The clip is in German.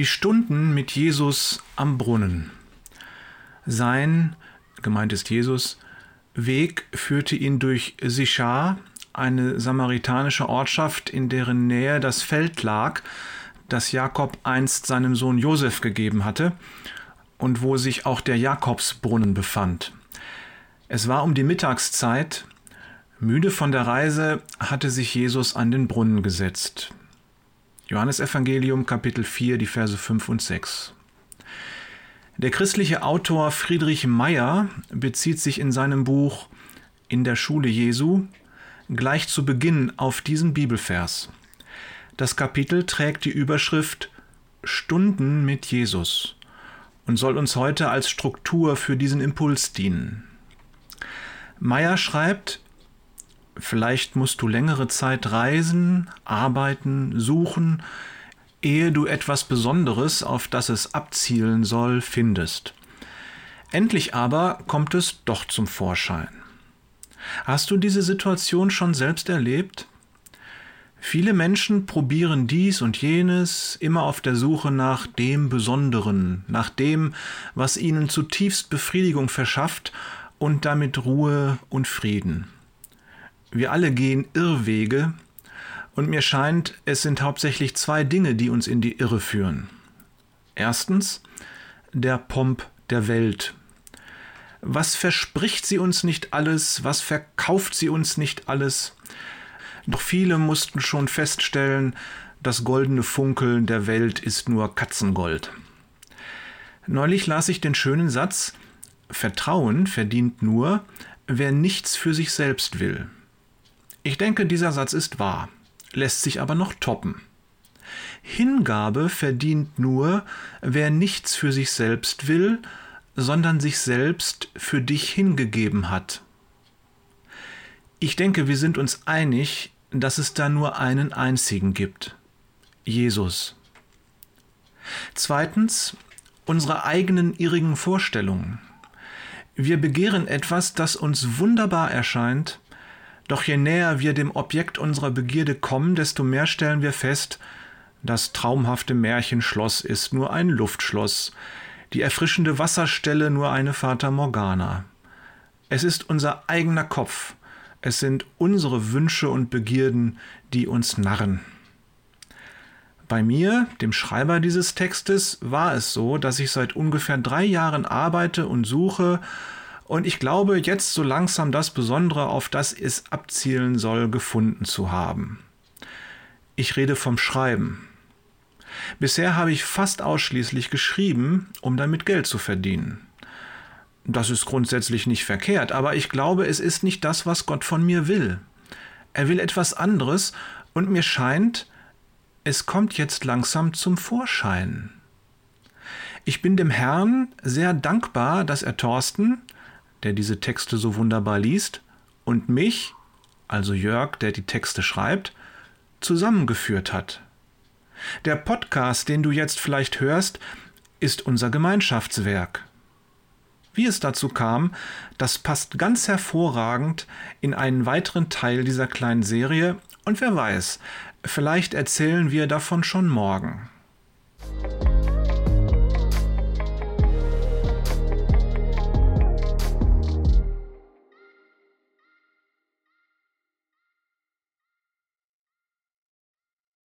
Die Stunden mit Jesus am Brunnen. Sein, gemeint ist Jesus, Weg führte ihn durch Sichar, eine samaritanische Ortschaft, in deren Nähe das Feld lag, das Jakob einst seinem Sohn Josef gegeben hatte und wo sich auch der Jakobsbrunnen befand. Es war um die Mittagszeit. Müde von der Reise hatte sich Jesus an den Brunnen gesetzt. Johannesevangelium Kapitel 4, die Verse 5 und 6. Der christliche Autor Friedrich Meyer bezieht sich in seinem Buch In der Schule Jesu gleich zu Beginn auf diesen Bibelvers. Das Kapitel trägt die Überschrift Stunden mit Jesus und soll uns heute als Struktur für diesen Impuls dienen. Meyer schreibt, Vielleicht musst du längere Zeit reisen, arbeiten, suchen, ehe du etwas Besonderes, auf das es abzielen soll, findest. Endlich aber kommt es doch zum Vorschein. Hast du diese Situation schon selbst erlebt? Viele Menschen probieren dies und jenes, immer auf der Suche nach dem Besonderen, nach dem, was ihnen zutiefst Befriedigung verschafft und damit Ruhe und Frieden. Wir alle gehen Irrwege, und mir scheint, es sind hauptsächlich zwei Dinge, die uns in die Irre führen. Erstens der Pomp der Welt. Was verspricht sie uns nicht alles? Was verkauft sie uns nicht alles? Doch viele mussten schon feststellen, das goldene Funkeln der Welt ist nur Katzengold. Neulich las ich den schönen Satz Vertrauen verdient nur, wer nichts für sich selbst will. Ich denke, dieser Satz ist wahr, lässt sich aber noch toppen. Hingabe verdient nur, wer nichts für sich selbst will, sondern sich selbst für dich hingegeben hat. Ich denke, wir sind uns einig, dass es da nur einen einzigen gibt, Jesus. Zweitens, unsere eigenen irrigen Vorstellungen. Wir begehren etwas, das uns wunderbar erscheint, doch je näher wir dem Objekt unserer Begierde kommen, desto mehr stellen wir fest, das traumhafte Märchenschloss ist nur ein Luftschloss, die erfrischende Wasserstelle nur eine Fata Morgana. Es ist unser eigener Kopf, es sind unsere Wünsche und Begierden, die uns narren. Bei mir, dem Schreiber dieses Textes, war es so, dass ich seit ungefähr drei Jahren arbeite und suche und ich glaube, jetzt so langsam das Besondere, auf das es abzielen soll, gefunden zu haben. Ich rede vom Schreiben. Bisher habe ich fast ausschließlich geschrieben, um damit Geld zu verdienen. Das ist grundsätzlich nicht verkehrt, aber ich glaube, es ist nicht das, was Gott von mir will. Er will etwas anderes und mir scheint, es kommt jetzt langsam zum Vorschein. Ich bin dem Herrn sehr dankbar, dass er Thorsten, der diese Texte so wunderbar liest, und mich, also Jörg, der die Texte schreibt, zusammengeführt hat. Der Podcast, den du jetzt vielleicht hörst, ist unser Gemeinschaftswerk. Wie es dazu kam, das passt ganz hervorragend in einen weiteren Teil dieser kleinen Serie und wer weiß, vielleicht erzählen wir davon schon morgen.